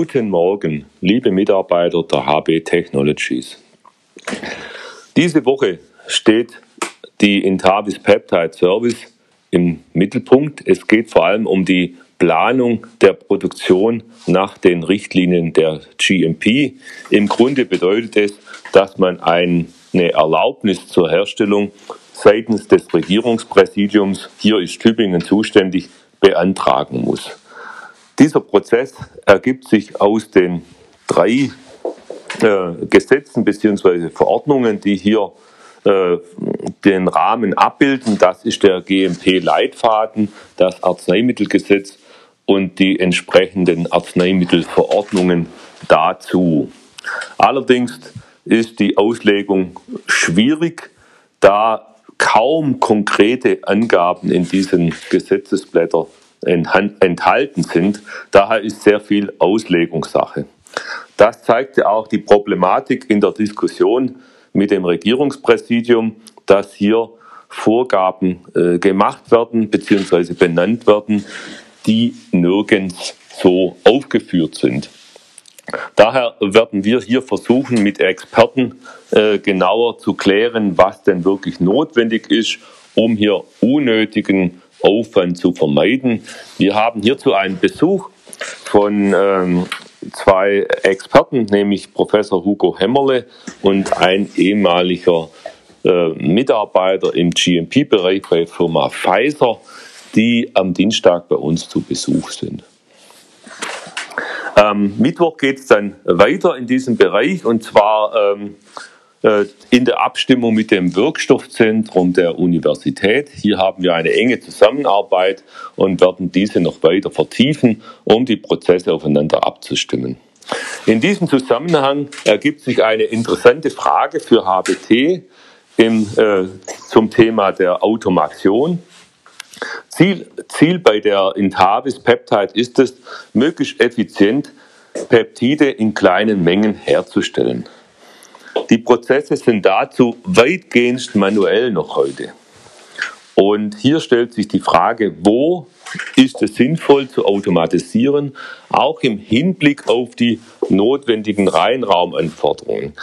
Guten Morgen, liebe Mitarbeiter der HB Technologies. Diese Woche steht die Intavis Peptide Service im Mittelpunkt. Es geht vor allem um die Planung der Produktion nach den Richtlinien der GMP. Im Grunde bedeutet es, dass man eine Erlaubnis zur Herstellung seitens des Regierungspräsidiums, hier ist Tübingen zuständig, beantragen muss. Dieser Prozess ergibt sich aus den drei äh, Gesetzen bzw. Verordnungen, die hier äh, den Rahmen abbilden. Das ist der GMP-Leitfaden, das Arzneimittelgesetz und die entsprechenden Arzneimittelverordnungen dazu. Allerdings ist die Auslegung schwierig, da kaum konkrete Angaben in diesen Gesetzesblättern enthalten sind. Daher ist sehr viel Auslegungssache. Das zeigte auch die Problematik in der Diskussion mit dem Regierungspräsidium, dass hier Vorgaben äh, gemacht werden bzw. benannt werden, die nirgends so aufgeführt sind. Daher werden wir hier versuchen, mit Experten äh, genauer zu klären, was denn wirklich notwendig ist, um hier unnötigen Aufwand zu vermeiden. Wir haben hierzu einen Besuch von ähm, zwei Experten, nämlich Professor Hugo Hämmerle und ein ehemaliger äh, Mitarbeiter im GMP-Bereich bei Firma Pfizer, die am Dienstag bei uns zu Besuch sind. Am Mittwoch geht es dann weiter in diesem Bereich und zwar ähm, äh, in der Abstimmung mit dem Wirkstoffzentrum der Universität. Hier haben wir eine enge Zusammenarbeit und werden diese noch weiter vertiefen, um die Prozesse aufeinander abzustimmen. In diesem Zusammenhang ergibt sich eine interessante Frage für HBT im, äh, zum Thema der Automation. Ziel, Ziel bei der Intavis Peptide ist es, möglichst effizient Peptide in kleinen Mengen herzustellen. Die Prozesse sind dazu weitgehend manuell noch heute. Und hier stellt sich die Frage, wo ist es sinnvoll zu automatisieren, auch im Hinblick auf die notwendigen Reihenraumanforderungen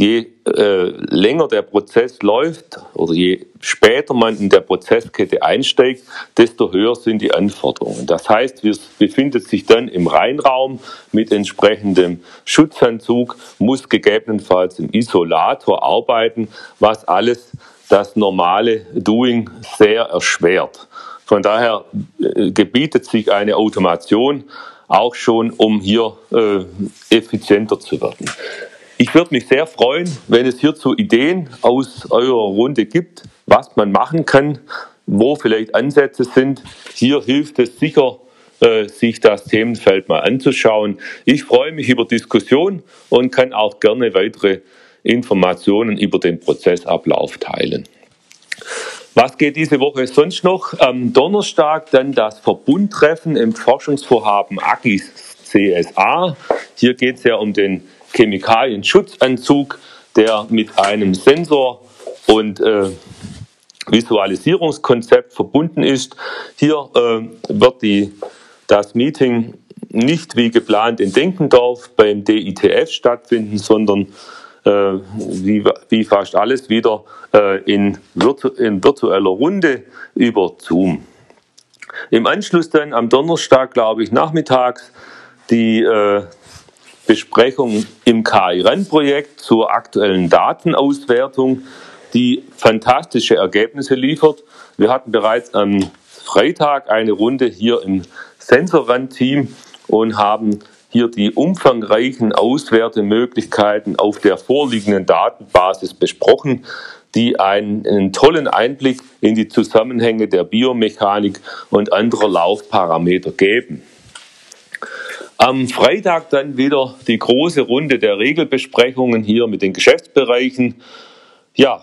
je äh, länger der Prozess läuft oder je später man in der Prozesskette einsteigt, desto höher sind die Anforderungen. Das heißt, wir befindet sich dann im Reinraum mit entsprechendem Schutzanzug, muss gegebenenfalls im Isolator arbeiten, was alles das normale Doing sehr erschwert. Von daher äh, gebietet sich eine Automation auch schon, um hier äh, effizienter zu werden. Ich würde mich sehr freuen, wenn es hierzu Ideen aus eurer Runde gibt, was man machen kann, wo vielleicht Ansätze sind. Hier hilft es sicher, äh, sich das Themenfeld mal anzuschauen. Ich freue mich über Diskussion und kann auch gerne weitere Informationen über den Prozessablauf teilen. Was geht diese Woche sonst noch? Am Donnerstag dann das Verbundtreffen im Forschungsvorhaben AGIS CSA. Hier geht es ja um den Chemikalienschutzanzug, der mit einem Sensor und äh, Visualisierungskonzept verbunden ist. Hier äh, wird die, das Meeting nicht wie geplant in Denkendorf beim DITF stattfinden, sondern äh, wie, wie, fast alles wieder äh, in, virtu in virtueller Runde über Zoom. Im Anschluss dann am Donnerstag, glaube ich, nachmittags die äh, Besprechung im KI-REN-Projekt zur aktuellen Datenauswertung, die fantastische Ergebnisse liefert. Wir hatten bereits am Freitag eine Runde hier im Sensorrand-Team und haben hier die umfangreichen Auswertemöglichkeiten auf der vorliegenden Datenbasis besprochen, die einen, einen, tollen Einblick in die Zusammenhänge der Biomechanik und anderer Laufparameter geben. Am Freitag dann wieder die große Runde der Regelbesprechungen hier mit den Geschäftsbereichen. Ja,